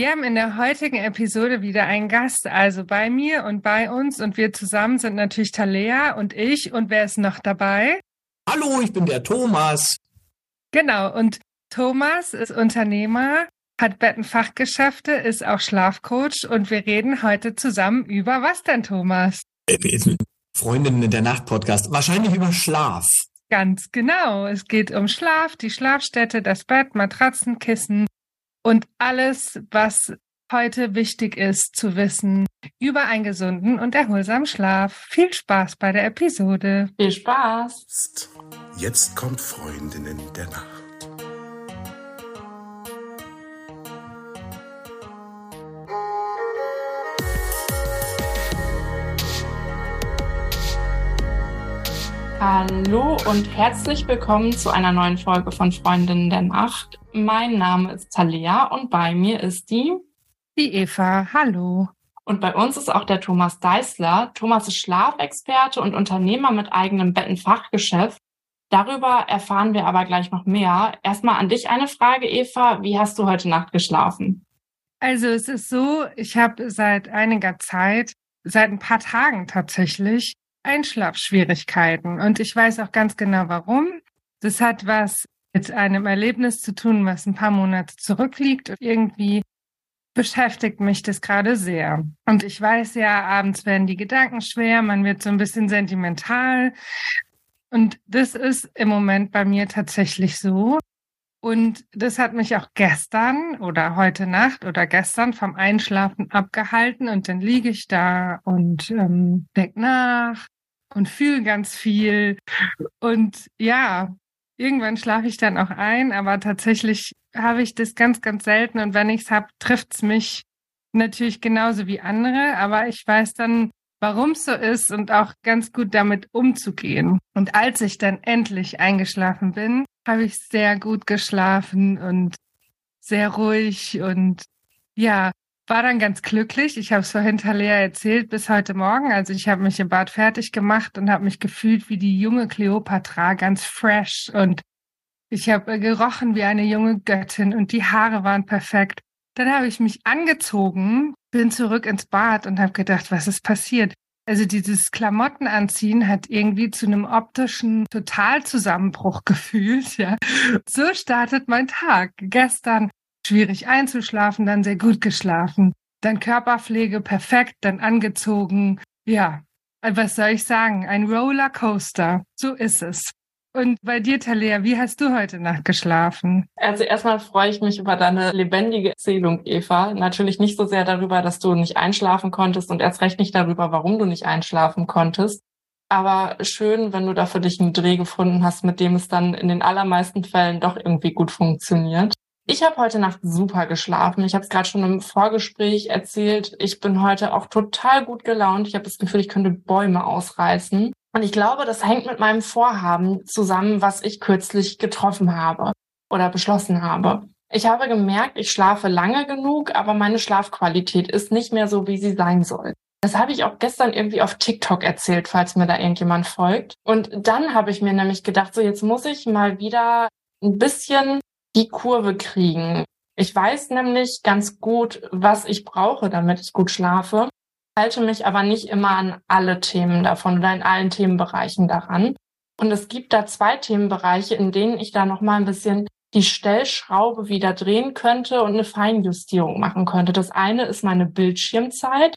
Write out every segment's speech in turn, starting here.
Wir haben in der heutigen Episode wieder einen Gast, also bei mir und bei uns. Und wir zusammen sind natürlich Talea und ich. Und wer ist noch dabei? Hallo, ich bin der Thomas. Genau, und Thomas ist Unternehmer, hat Bettenfachgeschäfte, ist auch Schlafcoach und wir reden heute zusammen über was denn, Thomas? Freundinnen der Nacht Podcast. Wahrscheinlich über Schlaf. Ganz genau. Es geht um Schlaf, die Schlafstätte, das Bett, Matratzen, Kissen und alles, was heute wichtig ist zu wissen über einen gesunden und erholsamen Schlaf. Viel Spaß bei der Episode. Viel Spaß. Jetzt kommt Freundinnen der Nacht. Hallo und herzlich willkommen zu einer neuen Folge von Freundinnen der Nacht. Mein Name ist Talia und bei mir ist die die Eva. Hallo. Und bei uns ist auch der Thomas Deißler. Thomas ist Schlafexperte und Unternehmer mit eigenem Bettenfachgeschäft. Darüber erfahren wir aber gleich noch mehr. Erstmal an dich eine Frage, Eva. Wie hast du heute Nacht geschlafen? Also es ist so, ich habe seit einiger Zeit, seit ein paar Tagen tatsächlich, Einschlafschwierigkeiten. Und ich weiß auch ganz genau warum. Das hat was mit einem Erlebnis zu tun, was ein paar Monate zurückliegt. Und irgendwie beschäftigt mich das gerade sehr. Und ich weiß ja, abends werden die Gedanken schwer, man wird so ein bisschen sentimental. Und das ist im Moment bei mir tatsächlich so. Und das hat mich auch gestern oder heute Nacht oder gestern vom Einschlafen abgehalten. Und dann liege ich da und ähm, denk nach und fühle ganz viel. Und ja, irgendwann schlafe ich dann auch ein, aber tatsächlich habe ich das ganz, ganz selten. Und wenn ich es habe, trifft es mich natürlich genauso wie andere. Aber ich weiß dann, warum es so ist und auch ganz gut damit umzugehen. Und als ich dann endlich eingeschlafen bin, habe ich sehr gut geschlafen und sehr ruhig und ja, war dann ganz glücklich. Ich habe es vorhin Talea erzählt bis heute Morgen. Also ich habe mich im Bad fertig gemacht und habe mich gefühlt wie die junge Kleopatra, ganz fresh und ich habe gerochen wie eine junge Göttin und die Haare waren perfekt. Dann habe ich mich angezogen, bin zurück ins Bad und habe gedacht, was ist passiert? Also dieses Klamottenanziehen hat irgendwie zu einem optischen Totalzusammenbruch gefühlt, ja. So startet mein Tag. Gestern schwierig einzuschlafen, dann sehr gut geschlafen. Dann Körperpflege perfekt, dann angezogen. Ja, was soll ich sagen? Ein Rollercoaster. So ist es. Und bei dir, Talia, wie hast du heute Nacht geschlafen? Also erstmal freue ich mich über deine lebendige Erzählung, Eva. Natürlich nicht so sehr darüber, dass du nicht einschlafen konntest und erst recht nicht darüber, warum du nicht einschlafen konntest. Aber schön, wenn du da für dich einen Dreh gefunden hast, mit dem es dann in den allermeisten Fällen doch irgendwie gut funktioniert. Ich habe heute Nacht super geschlafen. Ich habe es gerade schon im Vorgespräch erzählt. Ich bin heute auch total gut gelaunt. Ich habe das Gefühl, ich könnte Bäume ausreißen. Und ich glaube, das hängt mit meinem Vorhaben zusammen, was ich kürzlich getroffen habe oder beschlossen habe. Ich habe gemerkt, ich schlafe lange genug, aber meine Schlafqualität ist nicht mehr so, wie sie sein soll. Das habe ich auch gestern irgendwie auf TikTok erzählt, falls mir da irgendjemand folgt. Und dann habe ich mir nämlich gedacht, so jetzt muss ich mal wieder ein bisschen die Kurve kriegen. Ich weiß nämlich ganz gut, was ich brauche, damit ich gut schlafe halte mich aber nicht immer an alle Themen davon oder in allen Themenbereichen daran. Und es gibt da zwei Themenbereiche, in denen ich da noch mal ein bisschen die Stellschraube wieder drehen könnte und eine Feinjustierung machen könnte. Das eine ist meine Bildschirmzeit.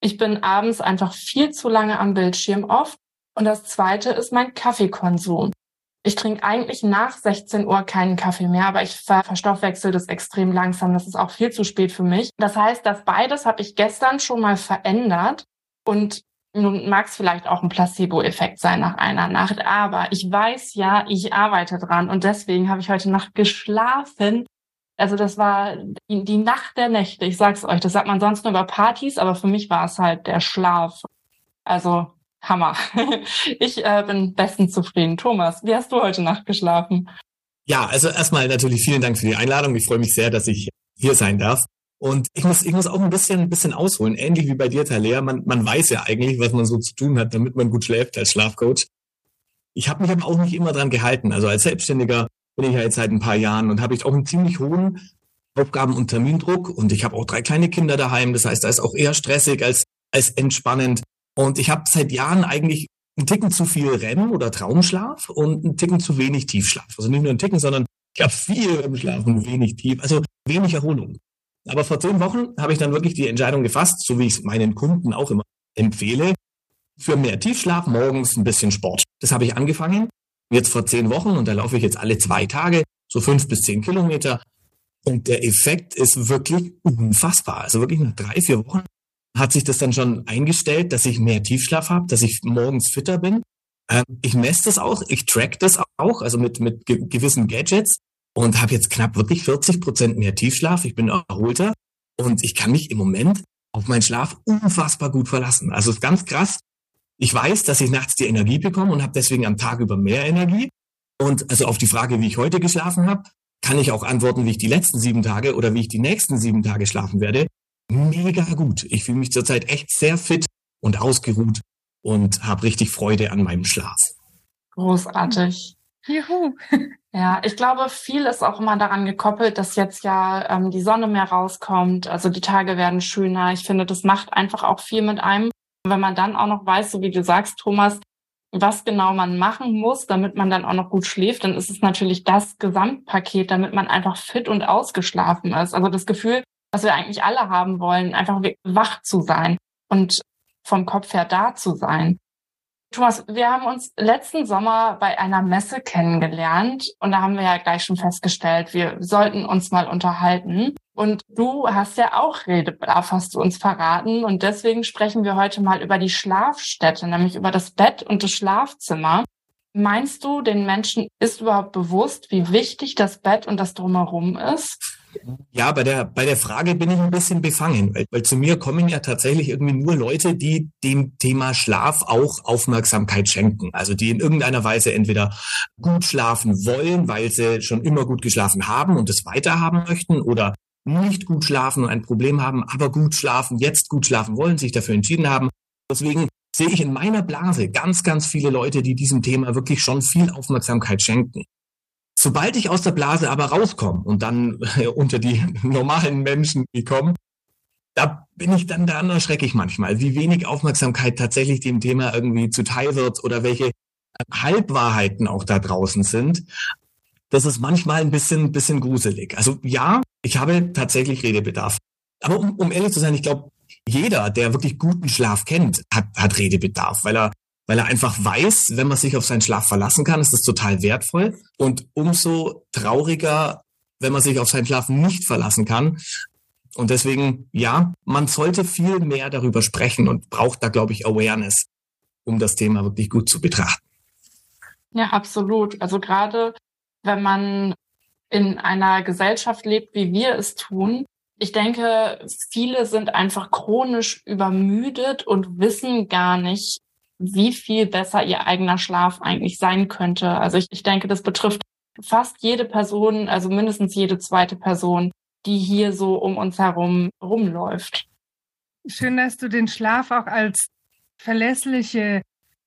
Ich bin abends einfach viel zu lange am Bildschirm oft. Und das zweite ist mein Kaffeekonsum. Ich trinke eigentlich nach 16 Uhr keinen Kaffee mehr, aber ich ver verstoffwechsel das extrem langsam. Das ist auch viel zu spät für mich. Das heißt, das beides habe ich gestern schon mal verändert und nun mag es vielleicht auch ein Placebo-Effekt sein nach einer Nacht, aber ich weiß ja, ich arbeite dran und deswegen habe ich heute Nacht geschlafen. Also das war die, die Nacht der Nächte, ich sag's euch. Das sagt man sonst nur über Partys, aber für mich war es halt der Schlaf. Also Hammer. Ich äh, bin bestens zufrieden. Thomas, wie hast du heute Nacht geschlafen? Ja, also erstmal natürlich vielen Dank für die Einladung. Ich freue mich sehr, dass ich hier sein darf. Und ich muss, ich muss auch ein bisschen, ein bisschen ausholen, ähnlich wie bei dir, Talea. Man, man weiß ja eigentlich, was man so zu tun hat, damit man gut schläft als Schlafcoach. Ich habe mich aber auch nicht immer dran gehalten. Also als Selbstständiger bin ich ja jetzt seit ein paar Jahren und habe ich auch einen ziemlich hohen Aufgaben und Termindruck und ich habe auch drei kleine Kinder daheim. Das heißt, da ist auch eher stressig als, als entspannend. Und ich habe seit Jahren eigentlich einen Ticken zu viel REM oder Traumschlaf und einen Ticken zu wenig Tiefschlaf. Also nicht nur einen Ticken, sondern ich habe viel REM-Schlaf und wenig Tief, also wenig Erholung. Aber vor zehn Wochen habe ich dann wirklich die Entscheidung gefasst, so wie ich es meinen Kunden auch immer empfehle, für mehr Tiefschlaf morgens ein bisschen Sport. Das habe ich angefangen, jetzt vor zehn Wochen und da laufe ich jetzt alle zwei Tage, so fünf bis zehn Kilometer. Und der Effekt ist wirklich unfassbar. Also wirklich nach drei, vier Wochen hat sich das dann schon eingestellt, dass ich mehr Tiefschlaf habe, dass ich morgens fitter bin. Ähm, ich messe das auch, ich track das auch, also mit, mit ge gewissen Gadgets und habe jetzt knapp wirklich 40 Prozent mehr Tiefschlaf. Ich bin erholter und ich kann mich im Moment auf meinen Schlaf unfassbar gut verlassen. Also es ist ganz krass. Ich weiß, dass ich nachts die Energie bekomme und habe deswegen am Tag über mehr Energie. Und also auf die Frage, wie ich heute geschlafen habe, kann ich auch antworten, wie ich die letzten sieben Tage oder wie ich die nächsten sieben Tage schlafen werde. Mega gut. Ich fühle mich zurzeit echt sehr fit und ausgeruht und habe richtig Freude an meinem Schlaf. Großartig. Juhu. Ja, ich glaube, viel ist auch immer daran gekoppelt, dass jetzt ja ähm, die Sonne mehr rauskommt. Also die Tage werden schöner. Ich finde, das macht einfach auch viel mit einem. wenn man dann auch noch weiß, so wie du sagst, Thomas, was genau man machen muss, damit man dann auch noch gut schläft, dann ist es natürlich das Gesamtpaket, damit man einfach fit und ausgeschlafen ist. Also das Gefühl, was wir eigentlich alle haben wollen, einfach wach zu sein und vom Kopf her da zu sein. Thomas, wir haben uns letzten Sommer bei einer Messe kennengelernt und da haben wir ja gleich schon festgestellt, wir sollten uns mal unterhalten. Und du hast ja auch Redebedarf, hast du uns verraten. Und deswegen sprechen wir heute mal über die Schlafstätte, nämlich über das Bett und das Schlafzimmer. Meinst du, den Menschen ist überhaupt bewusst, wie wichtig das Bett und das Drumherum ist? Ja, bei der, bei der Frage bin ich ein bisschen befangen, weil, weil zu mir kommen ja tatsächlich irgendwie nur Leute, die dem Thema Schlaf auch Aufmerksamkeit schenken. Also die in irgendeiner Weise entweder gut schlafen wollen, weil sie schon immer gut geschlafen haben und es weiterhaben möchten oder nicht gut schlafen und ein Problem haben, aber gut schlafen, jetzt gut schlafen wollen, sich dafür entschieden haben. Deswegen sehe ich in meiner Blase ganz, ganz viele Leute, die diesem Thema wirklich schon viel Aufmerksamkeit schenken. Sobald ich aus der Blase aber rauskomme und dann unter die normalen Menschen komme, da bin ich dann, da erschrecke ich manchmal, wie wenig Aufmerksamkeit tatsächlich dem Thema irgendwie zuteil wird oder welche Halbwahrheiten auch da draußen sind. Das ist manchmal ein bisschen, bisschen gruselig. Also ja, ich habe tatsächlich Redebedarf. Aber um, um ehrlich zu sein, ich glaube, jeder, der wirklich guten Schlaf kennt, hat, hat Redebedarf, weil er weil er einfach weiß, wenn man sich auf seinen Schlaf verlassen kann, ist das total wertvoll. Und umso trauriger, wenn man sich auf seinen Schlaf nicht verlassen kann. Und deswegen, ja, man sollte viel mehr darüber sprechen und braucht da, glaube ich, Awareness, um das Thema wirklich gut zu betrachten. Ja, absolut. Also gerade wenn man in einer Gesellschaft lebt, wie wir es tun, ich denke, viele sind einfach chronisch übermüdet und wissen gar nicht, wie viel besser ihr eigener Schlaf eigentlich sein könnte. Also ich, ich denke, das betrifft fast jede Person, also mindestens jede zweite Person, die hier so um uns herum rumläuft. Schön, dass du den Schlaf auch als verlässliche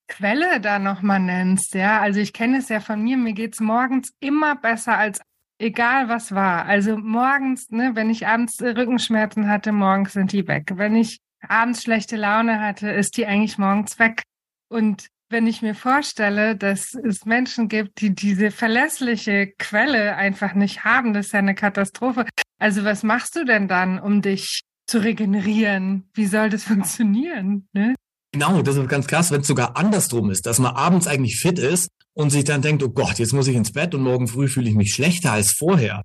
Quelle da nochmal nennst, ja. Also ich kenne es ja von mir, mir geht's morgens immer besser als egal was war. Also morgens, ne, wenn ich abends Rückenschmerzen hatte, morgens sind die weg. Wenn ich abends schlechte Laune hatte, ist die eigentlich morgens weg. Und wenn ich mir vorstelle, dass es Menschen gibt, die diese verlässliche Quelle einfach nicht haben, das ist ja eine Katastrophe. Also was machst du denn dann, um dich zu regenerieren? Wie soll das funktionieren? Ne? Genau, das ist ganz krass, wenn es sogar andersrum ist, dass man abends eigentlich fit ist und sich dann denkt, oh Gott, jetzt muss ich ins Bett und morgen früh fühle ich mich schlechter als vorher.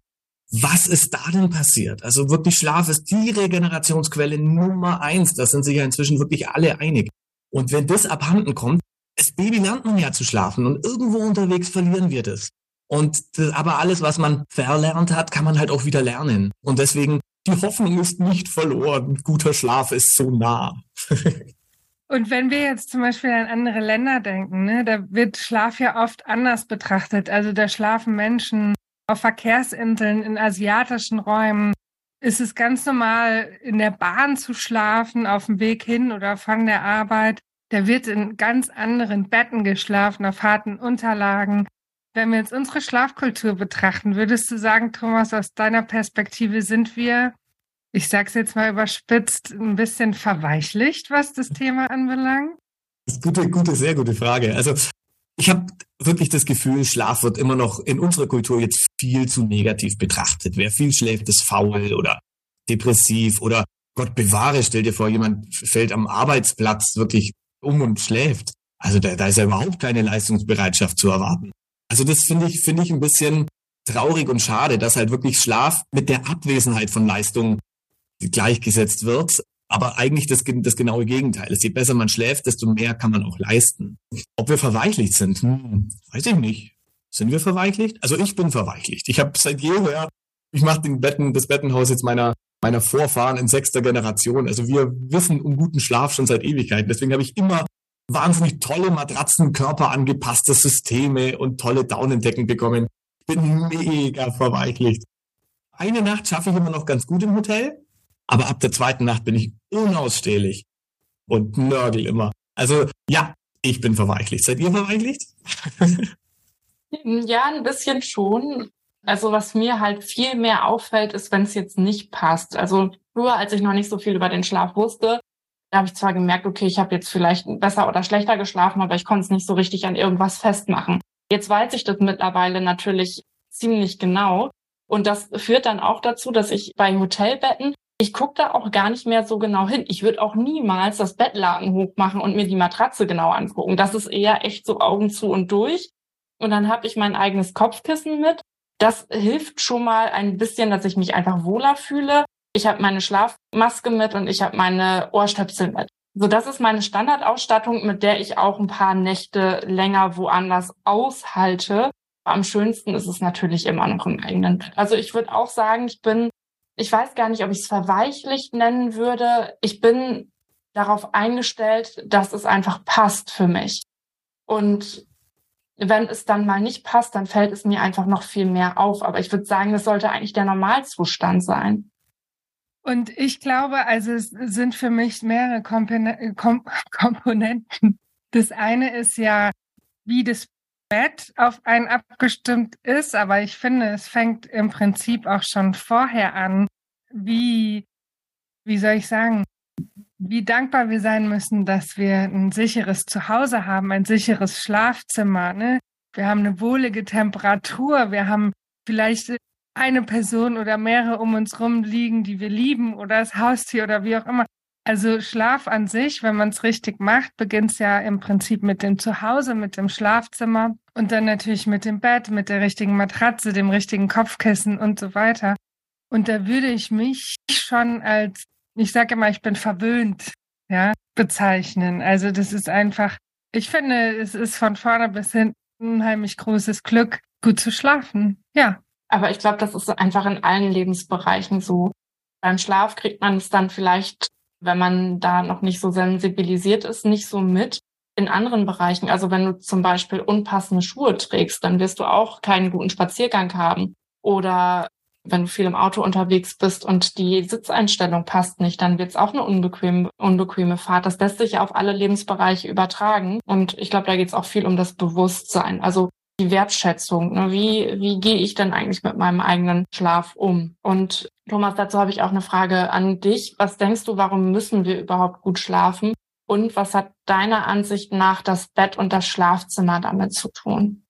Was ist da denn passiert? Also wirklich Schlaf ist die Regenerationsquelle Nummer eins. Das sind sich ja inzwischen wirklich alle einig. Und wenn das abhanden kommt, das Baby lernt man ja zu schlafen und irgendwo unterwegs verlieren wir das. Und das, aber alles, was man verlernt hat, kann man halt auch wieder lernen. Und deswegen, die Hoffnung ist nicht verloren. Guter Schlaf ist so nah. und wenn wir jetzt zum Beispiel an andere Länder denken, ne, da wird Schlaf ja oft anders betrachtet. Also da schlafen Menschen auf Verkehrsinseln in asiatischen Räumen ist es ganz normal, in der Bahn zu schlafen, auf dem Weg hin oder von der Arbeit. Der wird in ganz anderen Betten geschlafen, auf harten Unterlagen. Wenn wir jetzt unsere Schlafkultur betrachten, würdest du sagen, Thomas, aus deiner Perspektive sind wir, ich sag's jetzt mal überspitzt, ein bisschen verweichlicht, was das Thema anbelangt? Gute, gute, sehr gute Frage. Also ich habe wirklich das Gefühl, Schlaf wird immer noch in unserer Kultur jetzt viel zu negativ betrachtet. Wer viel schläft, ist faul oder depressiv oder Gott bewahre, stell dir vor, jemand fällt am Arbeitsplatz wirklich um und schläft. Also da, da ist ja überhaupt keine Leistungsbereitschaft zu erwarten. Also das finde ich, finde ich ein bisschen traurig und schade, dass halt wirklich Schlaf mit der Abwesenheit von Leistung gleichgesetzt wird. Aber eigentlich das, das genaue Gegenteil ist. Je besser man schläft, desto mehr kann man auch leisten. Ob wir verweichlicht sind, hm, weiß ich nicht. Sind wir verweichlicht? Also ich bin verweichlicht. Ich habe seit jeher, ich mache den Betten, das Bettenhaus jetzt meiner meiner Vorfahren in sechster Generation. Also wir wissen um guten Schlaf schon seit Ewigkeiten. Deswegen habe ich immer wahnsinnig tolle Matratzen, körperangepasste Systeme und tolle Daunendecken bekommen. Bin mega verweichlicht. Eine Nacht schaffe ich immer noch ganz gut im Hotel, aber ab der zweiten Nacht bin ich unausstehlich und nörgel immer. Also ja, ich bin verweichlicht. Seid ihr verweichlicht? ja, ein bisschen schon. Also was mir halt viel mehr auffällt, ist, wenn es jetzt nicht passt. Also früher, als ich noch nicht so viel über den Schlaf wusste, da habe ich zwar gemerkt, okay, ich habe jetzt vielleicht besser oder schlechter geschlafen, aber ich konnte es nicht so richtig an irgendwas festmachen. Jetzt weiß ich das mittlerweile natürlich ziemlich genau. Und das führt dann auch dazu, dass ich bei Hotelbetten, ich gucke da auch gar nicht mehr so genau hin. Ich würde auch niemals das Bettlaken hochmachen und mir die Matratze genau angucken. Das ist eher echt so Augen zu und durch. Und dann habe ich mein eigenes Kopfkissen mit das hilft schon mal ein bisschen, dass ich mich einfach wohler fühle. Ich habe meine Schlafmaske mit und ich habe meine Ohrstöpsel mit. So, das ist meine Standardausstattung, mit der ich auch ein paar Nächte länger woanders aushalte. Am schönsten ist es natürlich immer noch im eigenen Bett. Also ich würde auch sagen, ich bin, ich weiß gar nicht, ob ich es verweichlicht nennen würde. Ich bin darauf eingestellt, dass es einfach passt für mich. Und wenn es dann mal nicht passt, dann fällt es mir einfach noch viel mehr auf. Aber ich würde sagen, das sollte eigentlich der Normalzustand sein. Und ich glaube, also es sind für mich mehrere Komponenten. Das eine ist ja, wie das Bett auf einen abgestimmt ist, aber ich finde, es fängt im Prinzip auch schon vorher an, wie, wie soll ich sagen, wie dankbar wir sein müssen, dass wir ein sicheres Zuhause haben, ein sicheres Schlafzimmer. Ne? Wir haben eine wohlige Temperatur, wir haben vielleicht eine Person oder mehrere um uns rum liegen, die wir lieben oder das Haustier oder wie auch immer. Also Schlaf an sich, wenn man es richtig macht, beginnt es ja im Prinzip mit dem Zuhause, mit dem Schlafzimmer und dann natürlich mit dem Bett, mit der richtigen Matratze, dem richtigen Kopfkissen und so weiter. Und da würde ich mich schon als ich sage immer, ich bin verwöhnt, ja, bezeichnen. Also das ist einfach, ich finde, es ist von vorne bis hinten unheimlich großes Glück, gut zu schlafen. Ja. Aber ich glaube, das ist einfach in allen Lebensbereichen so. Beim Schlaf kriegt man es dann vielleicht, wenn man da noch nicht so sensibilisiert ist, nicht so mit. In anderen Bereichen, also wenn du zum Beispiel unpassende Schuhe trägst, dann wirst du auch keinen guten Spaziergang haben. Oder wenn du viel im Auto unterwegs bist und die Sitzeinstellung passt nicht, dann wird es auch eine unbequeme, unbequeme Fahrt. Das lässt sich auf alle Lebensbereiche übertragen. Und ich glaube, da geht es auch viel um das Bewusstsein. Also die Wertschätzung. Ne? Wie, wie gehe ich denn eigentlich mit meinem eigenen Schlaf um? Und Thomas, dazu habe ich auch eine Frage an dich. Was denkst du, warum müssen wir überhaupt gut schlafen? Und was hat deiner Ansicht nach das Bett und das Schlafzimmer damit zu tun?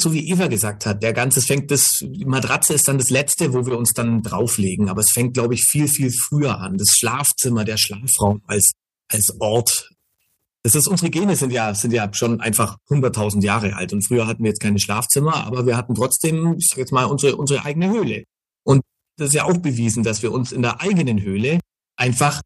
So wie Eva gesagt hat, der ganze, es fängt das, die Matratze ist dann das letzte, wo wir uns dann drauflegen. Aber es fängt, glaube ich, viel, viel früher an. Das Schlafzimmer, der Schlafraum als, als Ort. Das ist, unsere Gene sind ja, sind ja schon einfach 100.000 Jahre alt. Und früher hatten wir jetzt keine Schlafzimmer, aber wir hatten trotzdem, ich sag jetzt mal, unsere, unsere eigene Höhle. Und das ist ja auch bewiesen, dass wir uns in der eigenen Höhle einfach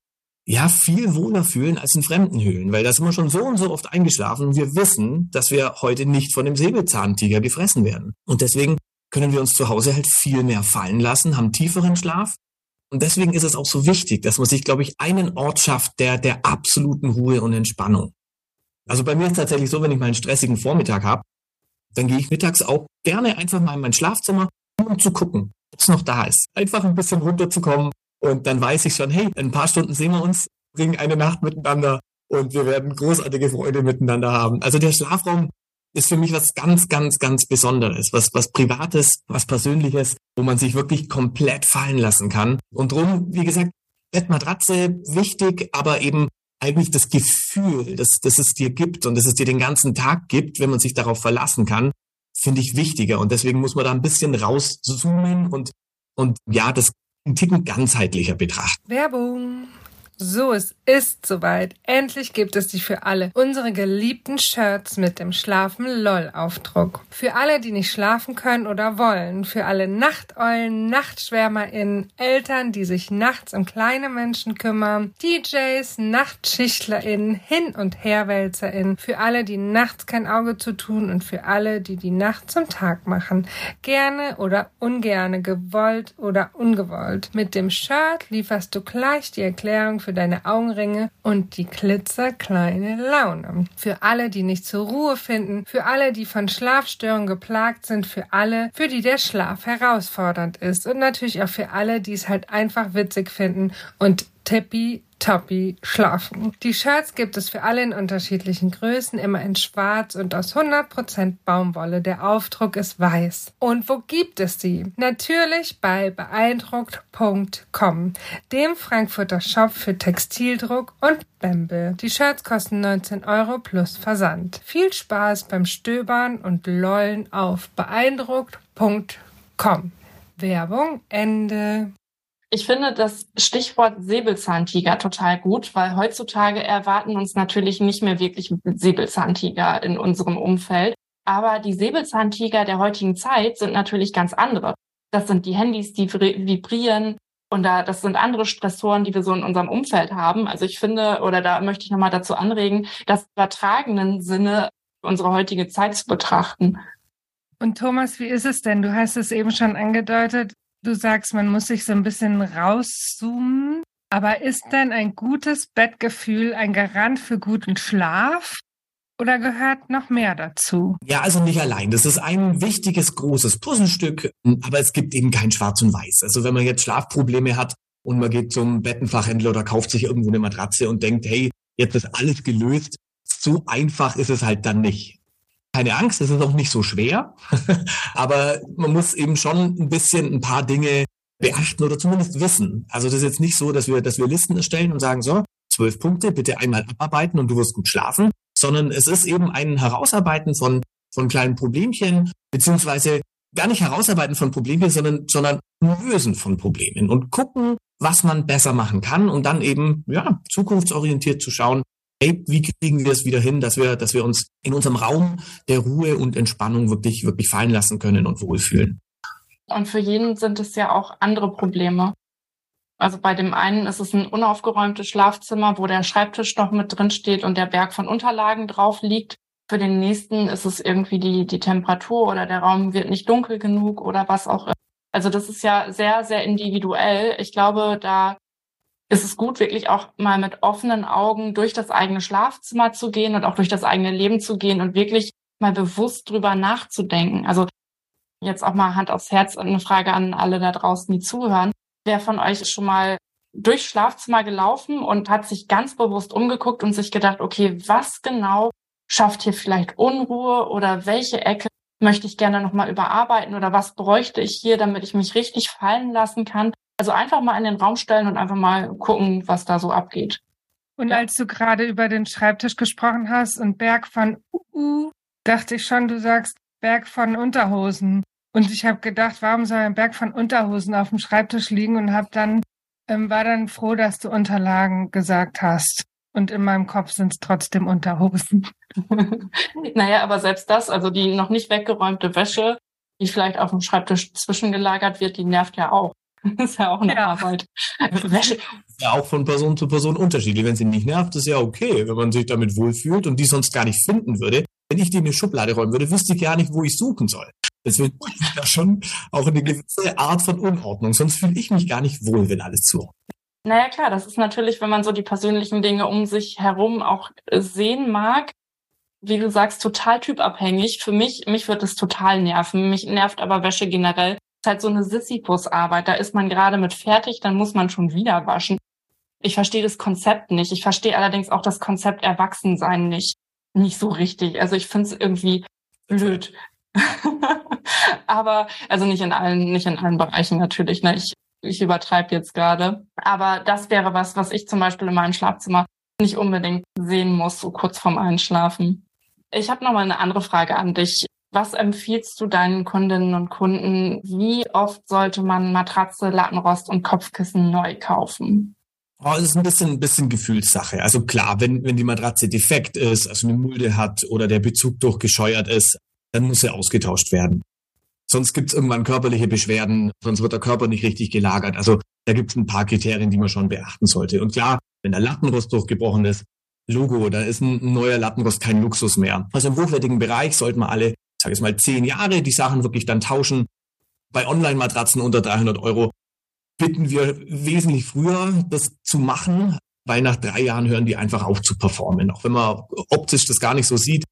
ja viel wohler fühlen als in fremden Höhlen, weil da sind wir schon so und so oft eingeschlafen und wir wissen, dass wir heute nicht von dem Säbelzahntiger gefressen werden. Und deswegen können wir uns zu Hause halt viel mehr fallen lassen, haben tieferen Schlaf. Und deswegen ist es auch so wichtig, dass man sich, glaube ich, einen Ort schafft, der der absoluten Ruhe und Entspannung. Also bei mir ist tatsächlich so, wenn ich mal einen stressigen Vormittag habe, dann gehe ich mittags auch gerne einfach mal in mein Schlafzimmer, um zu gucken, ob es noch da ist. Einfach ein bisschen runterzukommen, und dann weiß ich schon, hey, in ein paar Stunden sehen wir uns, bringen eine Nacht miteinander und wir werden großartige Freude miteinander haben. Also der Schlafraum ist für mich was ganz, ganz, ganz Besonderes, was, was Privates, was Persönliches, wo man sich wirklich komplett fallen lassen kann. Und drum, wie gesagt, Bettmatratze wichtig, aber eben eigentlich das Gefühl, dass, dass es dir gibt und dass es dir den ganzen Tag gibt, wenn man sich darauf verlassen kann, finde ich wichtiger. Und deswegen muss man da ein bisschen rauszoomen und, und ja, das einen Ticken ganzheitlicher betrachten. Werbung. So, es ist soweit. Endlich gibt es die für alle. Unsere geliebten Shirts mit dem Schlafen LOL Aufdruck. Für alle, die nicht schlafen können oder wollen. Für alle Nachteulen, NachtschwärmerInnen, Eltern, die sich nachts um kleine Menschen kümmern. DJs, NachtschichtlerInnen, Hin- und HerwälzerInnen. Für alle, die nachts kein Auge zu tun und für alle, die die Nacht zum Tag machen. Gerne oder ungerne, gewollt oder ungewollt. Mit dem Shirt lieferst du gleich die Erklärung für deine Augenringe und die klitzerkleine Laune. Für alle, die nicht zur Ruhe finden, für alle, die von Schlafstörungen geplagt sind, für alle, für die der Schlaf herausfordernd ist und natürlich auch für alle, die es halt einfach witzig finden und Tippi Toppi schlafen. Die Shirts gibt es für alle in unterschiedlichen Größen, immer in schwarz und aus 100% Baumwolle. Der Aufdruck ist weiß. Und wo gibt es sie? Natürlich bei beeindruckt.com, dem Frankfurter Shop für Textildruck und Bämbel. Die Shirts kosten 19 Euro plus Versand. Viel Spaß beim Stöbern und Lollen auf beeindruckt.com. Werbung Ende. Ich finde das Stichwort Säbelzahntiger total gut, weil heutzutage erwarten uns natürlich nicht mehr wirklich Säbelzahntiger in unserem Umfeld. Aber die Säbelzahntiger der heutigen Zeit sind natürlich ganz andere. Das sind die Handys, die vibrieren. Und da, das sind andere Stressoren, die wir so in unserem Umfeld haben. Also ich finde, oder da möchte ich nochmal dazu anregen, das übertragenen Sinne unsere heutige Zeit zu betrachten. Und Thomas, wie ist es denn? Du hast es eben schon angedeutet. Du sagst, man muss sich so ein bisschen rauszoomen. Aber ist denn ein gutes Bettgefühl ein Garant für guten Schlaf? Oder gehört noch mehr dazu? Ja, also nicht allein. Das ist ein wichtiges, großes Puzzlestück, aber es gibt eben kein Schwarz und Weiß. Also wenn man jetzt Schlafprobleme hat und man geht zum Bettenfachhändler oder kauft sich irgendwo eine Matratze und denkt, hey, jetzt ist alles gelöst, so einfach ist es halt dann nicht keine Angst, es ist auch nicht so schwer, aber man muss eben schon ein bisschen ein paar Dinge beachten oder zumindest wissen. Also das ist jetzt nicht so, dass wir, dass wir Listen erstellen und sagen, so, zwölf Punkte, bitte einmal abarbeiten und du wirst gut schlafen, sondern es ist eben ein Herausarbeiten von, von kleinen Problemchen, beziehungsweise gar nicht herausarbeiten von Problemchen, sondern, sondern lösen von Problemen und gucken, was man besser machen kann und dann eben, ja, zukunftsorientiert zu schauen, wie kriegen wir es wieder hin, dass wir, dass wir uns in unserem Raum der Ruhe und Entspannung wirklich, wirklich fallen lassen können und wohlfühlen. Und für jeden sind es ja auch andere Probleme. Also bei dem einen ist es ein unaufgeräumtes Schlafzimmer, wo der Schreibtisch noch mit drin steht und der Berg von Unterlagen drauf liegt. Für den nächsten ist es irgendwie die, die Temperatur oder der Raum wird nicht dunkel genug oder was auch immer. Also das ist ja sehr, sehr individuell. Ich glaube, da ist es gut, wirklich auch mal mit offenen Augen durch das eigene Schlafzimmer zu gehen und auch durch das eigene Leben zu gehen und wirklich mal bewusst drüber nachzudenken. Also jetzt auch mal Hand aufs Herz und eine Frage an alle da draußen, die zuhören. Wer von euch ist schon mal durchs Schlafzimmer gelaufen und hat sich ganz bewusst umgeguckt und sich gedacht, okay, was genau schafft hier vielleicht Unruhe oder welche Ecke möchte ich gerne nochmal überarbeiten oder was bräuchte ich hier, damit ich mich richtig fallen lassen kann also einfach mal in den Raum stellen und einfach mal gucken, was da so abgeht. Und ja. als du gerade über den Schreibtisch gesprochen hast und Berg von uh, dachte ich schon, du sagst Berg von Unterhosen. Und ich habe gedacht, warum soll ein Berg von Unterhosen auf dem Schreibtisch liegen und habe dann ähm, war dann froh, dass du Unterlagen gesagt hast. Und in meinem Kopf sind es trotzdem Unterhosen. naja, aber selbst das, also die noch nicht weggeräumte Wäsche, die vielleicht auf dem Schreibtisch zwischengelagert wird, die nervt ja auch. Das ist ja auch eine ja. Arbeit. Ja, auch von Person zu Person unterschiedlich. Wenn sie nicht nervt, ist ja okay, wenn man sich damit wohlfühlt und die sonst gar nicht finden würde. Wenn ich die in eine Schublade räumen würde, wüsste ich gar nicht, wo ich suchen soll. Deswegen ist da schon auch eine gewisse Art von Unordnung. Sonst fühle ich mich gar nicht wohl, wenn alles zu. Naja, klar, das ist natürlich, wenn man so die persönlichen Dinge um sich herum auch sehen mag, wie du sagst, total typabhängig. Für mich, mich wird es total nerven. Mich nervt aber Wäsche generell halt so eine Sisyphus-Arbeit. Da ist man gerade mit fertig, dann muss man schon wieder waschen. Ich verstehe das Konzept nicht. Ich verstehe allerdings auch das Konzept Erwachsensein nicht, nicht so richtig. Also ich finde es irgendwie blöd. aber also nicht in allen, nicht in allen Bereichen natürlich. Ne? Ich, ich übertreibe jetzt gerade. Aber das wäre was, was ich zum Beispiel in meinem Schlafzimmer nicht unbedingt sehen muss, so kurz vorm Einschlafen. Ich habe noch mal eine andere Frage an dich. Was empfiehlst du deinen Kundinnen und Kunden? Wie oft sollte man Matratze, Lattenrost und Kopfkissen neu kaufen? Oh, das ist ein bisschen, ein bisschen Gefühlssache. Also klar, wenn, wenn die Matratze defekt ist, also eine Mulde hat oder der Bezug durchgescheuert ist, dann muss er ausgetauscht werden. Sonst gibt es irgendwann körperliche Beschwerden, sonst wird der Körper nicht richtig gelagert. Also da gibt es ein paar Kriterien, die man schon beachten sollte. Und klar, wenn der Lattenrost durchgebrochen ist, Logo, da ist ein neuer Lattenrost kein Luxus mehr. Also im hochwertigen Bereich sollten wir alle, sage ich mal, zehn Jahre die Sachen wirklich dann tauschen. Bei Online-Matratzen unter 300 Euro bitten wir wesentlich früher, das zu machen, weil nach drei Jahren hören die einfach auf zu performen. Auch wenn man optisch das gar nicht so sieht,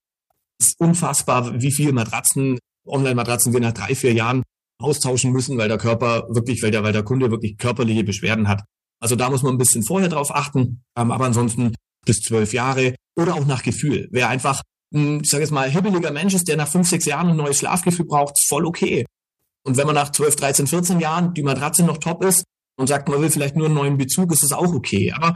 ist unfassbar, wie viele Matratzen, Online-Matratzen wir nach drei, vier Jahren austauschen müssen, weil der Körper wirklich, weil der, weil der Kunde wirklich körperliche Beschwerden hat. Also da muss man ein bisschen vorher drauf achten, ähm, aber ansonsten bis zwölf Jahre oder auch nach Gefühl. Wer einfach, ich sage jetzt mal, hibbeliger Mensch ist, der nach fünf, sechs Jahren ein neues Schlafgefühl braucht, voll okay. Und wenn man nach 12, 13, 14 Jahren die Matratze noch top ist und sagt, man will vielleicht nur einen neuen Bezug, ist das auch okay. Aber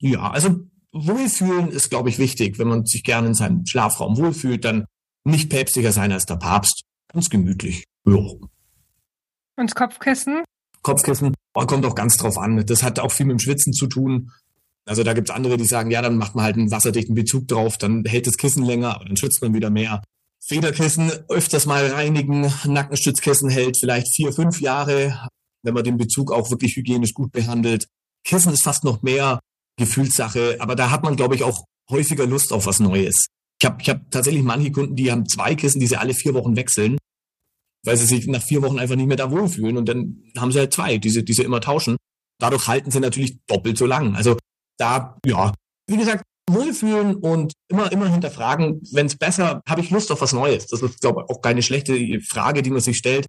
ja, also Wohlfühlen ist, glaube ich, wichtig. Wenn man sich gerne in seinem Schlafraum wohlfühlt, dann nicht päpstlicher sein als der Papst. Ganz gemütlich. Ja. Und Kopfkissen? Kopfkissen oh, kommt auch ganz drauf an. Das hat auch viel mit dem Schwitzen zu tun. Also da gibt's andere, die sagen, ja, dann macht man halt einen wasserdichten Bezug drauf, dann hält das Kissen länger, aber dann schwitzt man wieder mehr. Federkissen öfters mal reinigen, Nackenstützkissen hält vielleicht vier, fünf Jahre, wenn man den Bezug auch wirklich hygienisch gut behandelt. Kissen ist fast noch mehr Gefühlssache, aber da hat man, glaube ich, auch häufiger Lust auf was Neues. Ich habe ich hab tatsächlich manche Kunden, die haben zwei Kissen, die sie alle vier Wochen wechseln, weil sie sich nach vier Wochen einfach nicht mehr da wohlfühlen und dann haben sie halt zwei, die sie, die sie immer tauschen. Dadurch halten sie natürlich doppelt so lang. Also da, ja, wie gesagt, wohlfühlen und immer, immer hinterfragen, wenn es besser, habe ich Lust auf was Neues. Das ist, glaube ich, auch keine schlechte Frage, die man sich stellt.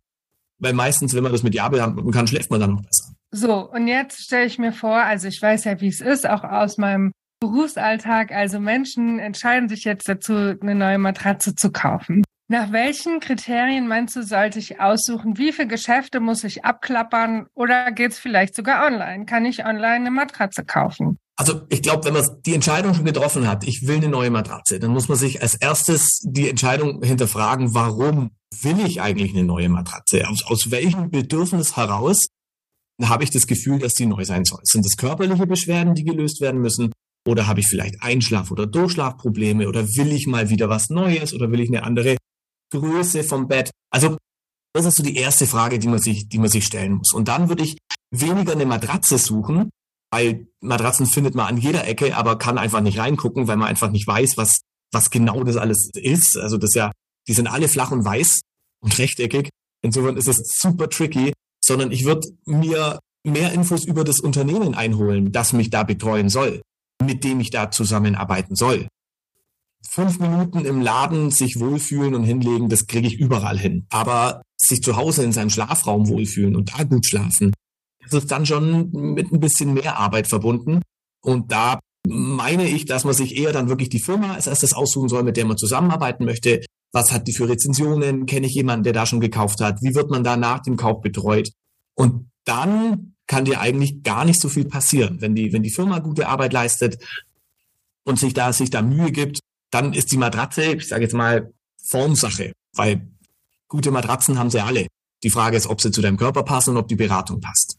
Weil meistens, wenn man das mit Ja beantworten kann, schläft man dann noch besser. So, und jetzt stelle ich mir vor, also ich weiß ja, wie es ist, auch aus meinem Berufsalltag. Also Menschen entscheiden sich jetzt dazu, eine neue Matratze zu kaufen. Nach welchen Kriterien meinst du, sollte ich aussuchen, wie viele Geschäfte muss ich abklappern oder geht es vielleicht sogar online? Kann ich online eine Matratze kaufen? Also ich glaube, wenn man die Entscheidung schon getroffen hat, ich will eine neue Matratze, dann muss man sich als erstes die Entscheidung hinterfragen, warum will ich eigentlich eine neue Matratze? Aus, aus welchem Bedürfnis heraus habe ich das Gefühl, dass die neu sein soll? Sind es körperliche Beschwerden, die gelöst werden müssen? Oder habe ich vielleicht Einschlaf- oder Durchschlafprobleme? Oder will ich mal wieder was Neues? Oder will ich eine andere Größe vom Bett? Also das ist so die erste Frage, die man sich, die man sich stellen muss. Und dann würde ich weniger eine Matratze suchen, weil Matratzen findet man an jeder Ecke, aber kann einfach nicht reingucken, weil man einfach nicht weiß, was, was genau das alles ist. Also das ja, die sind alle flach und weiß und rechteckig. Insofern ist es super tricky, sondern ich würde mir mehr Infos über das Unternehmen einholen, das mich da betreuen soll, mit dem ich da zusammenarbeiten soll. Fünf Minuten im Laden sich wohlfühlen und hinlegen, das kriege ich überall hin. Aber sich zu Hause in seinem Schlafraum wohlfühlen und da gut schlafen, das ist dann schon mit ein bisschen mehr Arbeit verbunden. Und da meine ich, dass man sich eher dann wirklich die Firma als erstes aussuchen soll, mit der man zusammenarbeiten möchte. Was hat die für Rezensionen? Kenne ich jemanden, der da schon gekauft hat? Wie wird man da nach dem Kauf betreut? Und dann kann dir eigentlich gar nicht so viel passieren. Wenn die, wenn die Firma gute Arbeit leistet und sich da, sich da Mühe gibt, dann ist die Matratze, ich sage jetzt mal, Formsache. Weil gute Matratzen haben sie alle. Die Frage ist, ob sie zu deinem Körper passen und ob die Beratung passt.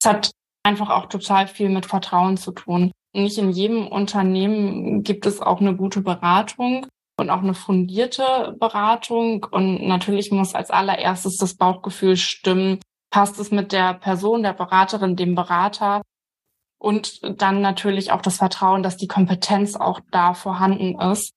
Es hat einfach auch total viel mit Vertrauen zu tun. Nicht in jedem Unternehmen gibt es auch eine gute Beratung und auch eine fundierte Beratung. Und natürlich muss als allererstes das Bauchgefühl stimmen. Passt es mit der Person, der Beraterin, dem Berater? Und dann natürlich auch das Vertrauen, dass die Kompetenz auch da vorhanden ist.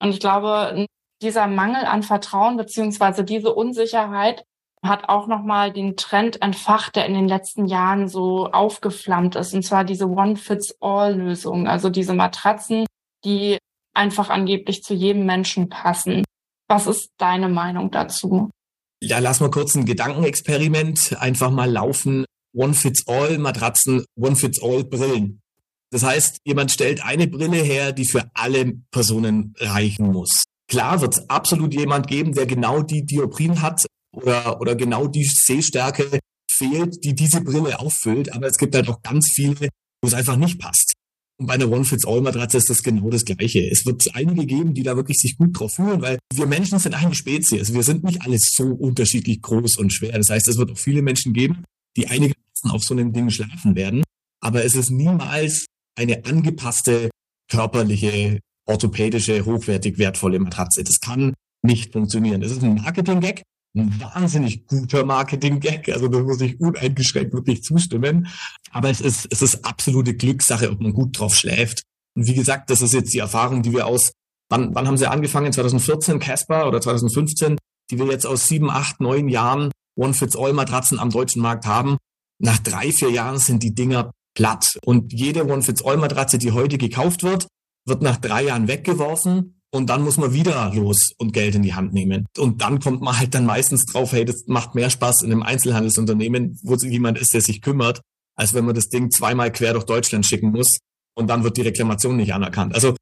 Und ich glaube, dieser Mangel an Vertrauen beziehungsweise diese Unsicherheit hat auch nochmal den Trend entfacht, der in den letzten Jahren so aufgeflammt ist, und zwar diese One-Fits-All-Lösung, also diese Matratzen, die einfach angeblich zu jedem Menschen passen. Was ist deine Meinung dazu? Ja, lass mal kurz ein Gedankenexperiment einfach mal laufen. One-Fits-All-Matratzen, One-Fits-All-Brillen. Das heißt, jemand stellt eine Brille her, die für alle Personen reichen muss. Klar wird es absolut jemand geben, der genau die Dioprin hat oder, oder genau die Sehstärke fehlt, die diese Brille auffüllt. Aber es gibt halt auch ganz viele, wo es einfach nicht passt. Und bei einer One-Fits-All-Matratze ist das genau das Gleiche. Es wird einige geben, die da wirklich sich gut drauf fühlen, weil wir Menschen sind eine Spezies. Wir sind nicht alles so unterschiedlich groß und schwer. Das heißt, es wird auch viele Menschen geben, die einigermaßen auf so einem Ding schlafen werden. Aber es ist niemals eine angepasste körperliche, orthopädische, hochwertig wertvolle Matratze. Das kann nicht funktionieren. Das ist ein Marketing-Gag, ein wahnsinnig guter Marketing-Gag. Also da muss ich uneingeschränkt wirklich zustimmen. Aber es ist, es ist absolute Glückssache, ob man gut drauf schläft. Und wie gesagt, das ist jetzt die Erfahrung, die wir aus, wann, wann haben sie angefangen? 2014 Casper oder 2015, die wir jetzt aus sieben, acht, neun Jahren One-Fits-All-Matratzen am deutschen Markt haben. Nach drei, vier Jahren sind die Dinger platt. Und jede One-Fits-All-Matratze, die heute gekauft wird, wird nach drei Jahren weggeworfen und dann muss man wieder los und Geld in die Hand nehmen. Und dann kommt man halt dann meistens drauf, hey, das macht mehr Spaß in einem Einzelhandelsunternehmen, wo jemand ist, der sich kümmert, als wenn man das Ding zweimal quer durch Deutschland schicken muss und dann wird die Reklamation nicht anerkannt. Also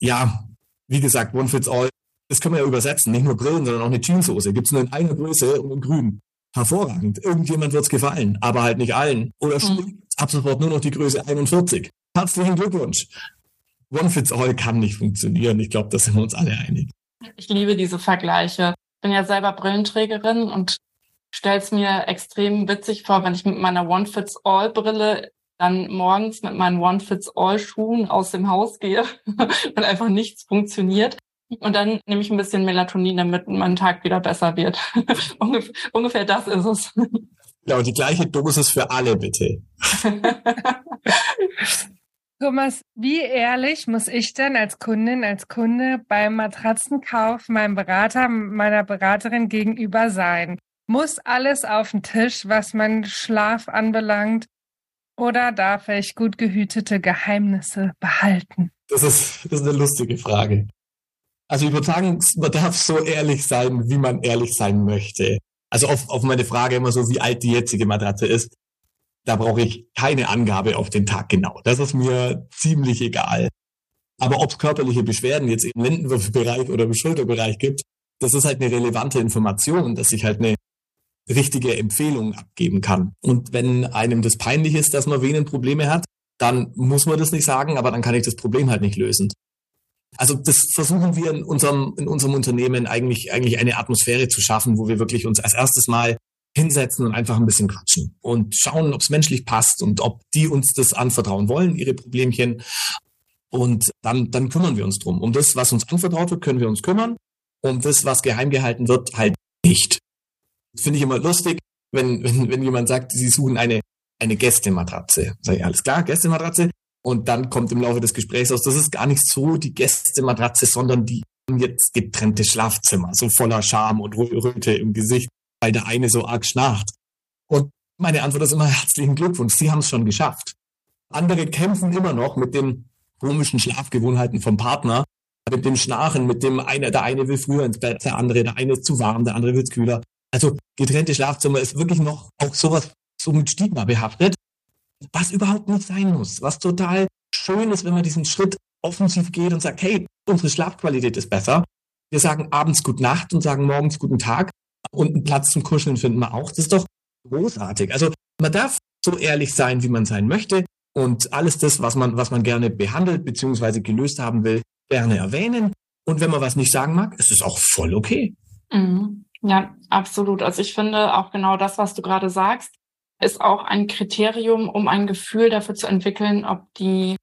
ja, wie gesagt, One Fits All, das können wir ja übersetzen. Nicht nur Brillen, sondern auch eine Jeanshose. Gibt's nur in einer Größe und in grün. Hervorragend. Irgendjemand wird's gefallen, aber halt nicht allen. Oder mhm. ab sofort nur noch die Größe 41. Herzlichen Glückwunsch. One Fits All kann nicht funktionieren. Ich glaube, da sind wir uns alle einig. Ich liebe diese Vergleiche. Ich bin ja selber Brillenträgerin und stelle es mir extrem witzig vor, wenn ich mit meiner One Fits All Brille dann morgens mit meinen One Fits All Schuhen aus dem Haus gehe und einfach nichts funktioniert. Und dann nehme ich ein bisschen Melatonin, damit mein Tag wieder besser wird. Ungef ungefähr das ist es. Ja, und die gleiche Dosis für alle, bitte. Thomas, wie ehrlich muss ich denn als Kundin, als Kunde beim Matratzenkauf meinem Berater, meiner Beraterin gegenüber sein? Muss alles auf den Tisch, was mein Schlaf anbelangt? Oder darf ich gut gehütete Geheimnisse behalten? Das ist, das ist eine lustige Frage. Also sagen, man darf so ehrlich sein, wie man ehrlich sein möchte. Also auf, auf meine Frage immer so, wie alt die jetzige Matratze ist. Da brauche ich keine Angabe auf den Tag genau. Das ist mir ziemlich egal. Aber ob es körperliche Beschwerden jetzt im Lendenwurfbereich oder im Schulterbereich gibt, das ist halt eine relevante Information, dass ich halt eine richtige Empfehlung abgeben kann. Und wenn einem das peinlich ist, dass man Venenprobleme hat, dann muss man das nicht sagen, aber dann kann ich das Problem halt nicht lösen. Also das versuchen wir in unserem, in unserem Unternehmen eigentlich, eigentlich eine Atmosphäre zu schaffen, wo wir wirklich uns als erstes Mal hinsetzen und einfach ein bisschen quatschen und schauen, ob es menschlich passt und ob die uns das anvertrauen wollen, ihre Problemchen. Und dann, dann kümmern wir uns drum. Um das, was uns anvertraut wird, können wir uns kümmern. Um das, was geheim gehalten wird, halt nicht. Finde ich immer lustig, wenn, wenn, wenn jemand sagt, sie suchen eine, eine Gästematratze. Sag ich, alles klar, Gästematratze. Und dann kommt im Laufe des Gesprächs aus, das ist gar nicht so die Gästematratze, sondern die jetzt getrennte Schlafzimmer, so voller Scham und Röte im Gesicht weil der eine so arg schnarcht. Und meine Antwort ist immer herzlichen Glückwunsch, Sie haben es schon geschafft. Andere kämpfen immer noch mit den komischen Schlafgewohnheiten vom Partner, mit dem Schnarchen, mit dem eine, der eine will früher ins Bett, der andere, der eine ist zu warm, der andere wird kühler. Also getrennte Schlafzimmer ist wirklich noch auch sowas so mit Stigma behaftet, was überhaupt nicht sein muss, was total schön ist, wenn man diesen Schritt offensiv geht und sagt, hey, unsere Schlafqualität ist besser. Wir sagen abends Gute Nacht und sagen morgens Guten Tag und einen Platz zum Kuscheln finden wir auch. Das ist doch großartig. Also man darf so ehrlich sein, wie man sein möchte und alles das, was man, was man gerne behandelt bzw. gelöst haben will, gerne erwähnen. Und wenn man was nicht sagen mag, ist es auch voll okay. Mhm. Ja, absolut. Also ich finde auch genau das, was du gerade sagst, ist auch ein Kriterium, um ein Gefühl dafür zu entwickeln, ob die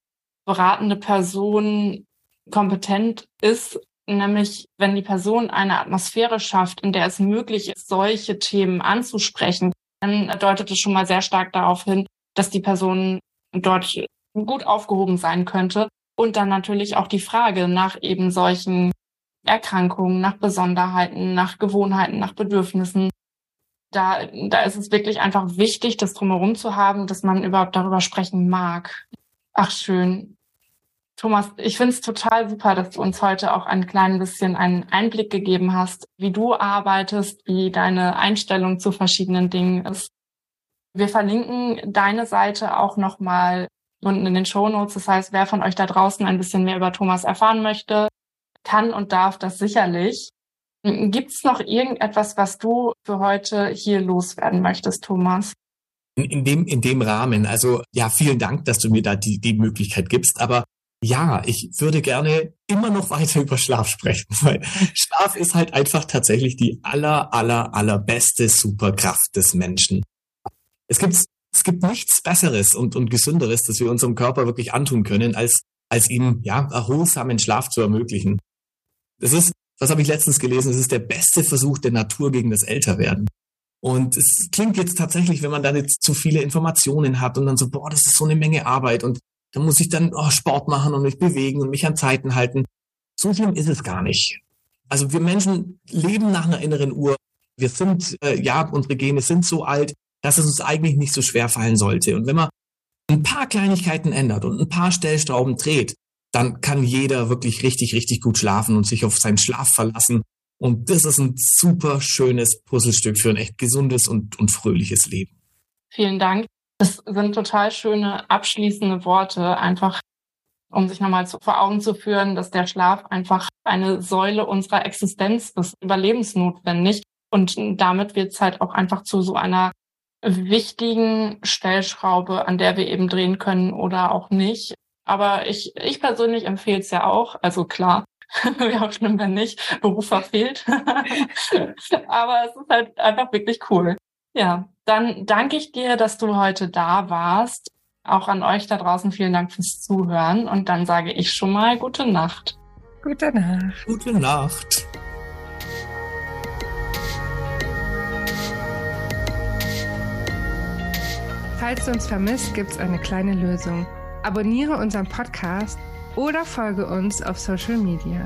beratende Person kompetent ist nämlich wenn die Person eine Atmosphäre schafft, in der es möglich ist, solche Themen anzusprechen, dann deutet es schon mal sehr stark darauf hin, dass die Person dort gut aufgehoben sein könnte. Und dann natürlich auch die Frage nach eben solchen Erkrankungen, nach Besonderheiten, nach Gewohnheiten, nach Bedürfnissen. Da, da ist es wirklich einfach wichtig, das drumherum zu haben, dass man überhaupt darüber sprechen mag. Ach schön. Thomas, ich finde es total super, dass du uns heute auch ein klein bisschen einen Einblick gegeben hast, wie du arbeitest, wie deine Einstellung zu verschiedenen Dingen ist. Wir verlinken deine Seite auch nochmal unten in den Show Notes. Das heißt, wer von euch da draußen ein bisschen mehr über Thomas erfahren möchte, kann und darf das sicherlich. Gibt es noch irgendetwas, was du für heute hier loswerden möchtest, Thomas? In, in, dem, in dem Rahmen. Also ja, vielen Dank, dass du mir da die, die Möglichkeit gibst. Aber ja, ich würde gerne immer noch weiter über Schlaf sprechen, weil Schlaf ist halt einfach tatsächlich die aller, aller, allerbeste Superkraft des Menschen. Es gibt, es gibt nichts Besseres und, und Gesünderes, das wir unserem Körper wirklich antun können, als, als ihm, ja, erholsamen Schlaf zu ermöglichen. Das ist, was habe ich letztens gelesen, es ist der beste Versuch der Natur gegen das Älterwerden. Und es klingt jetzt tatsächlich, wenn man dann jetzt zu viele Informationen hat und dann so, boah, das ist so eine Menge Arbeit und da muss ich dann oh, Sport machen und mich bewegen und mich an Zeiten halten. So schlimm ist es gar nicht. Also wir Menschen leben nach einer inneren Uhr. Wir sind, äh, ja, unsere Gene sind so alt, dass es uns eigentlich nicht so schwer fallen sollte. Und wenn man ein paar Kleinigkeiten ändert und ein paar Stellstrauben dreht, dann kann jeder wirklich richtig, richtig gut schlafen und sich auf seinen Schlaf verlassen. Und das ist ein super schönes Puzzlestück für ein echt gesundes und, und fröhliches Leben. Vielen Dank. Das sind total schöne abschließende Worte, einfach um sich nochmal vor Augen zu führen, dass der Schlaf einfach eine Säule unserer Existenz ist, überlebensnotwendig. Und damit wird es halt auch einfach zu so einer wichtigen Stellschraube, an der wir eben drehen können oder auch nicht. Aber ich, ich persönlich empfehle es ja auch. Also klar, wäre auch schlimm, wenn nicht. Beruf verfehlt. Aber es ist halt einfach wirklich cool. Ja, dann danke ich dir, dass du heute da warst. Auch an euch da draußen vielen Dank fürs Zuhören. Und dann sage ich schon mal gute Nacht. Gute Nacht. Gute Nacht. Falls du uns vermisst, gibt es eine kleine Lösung. Abonniere unseren Podcast oder folge uns auf Social Media.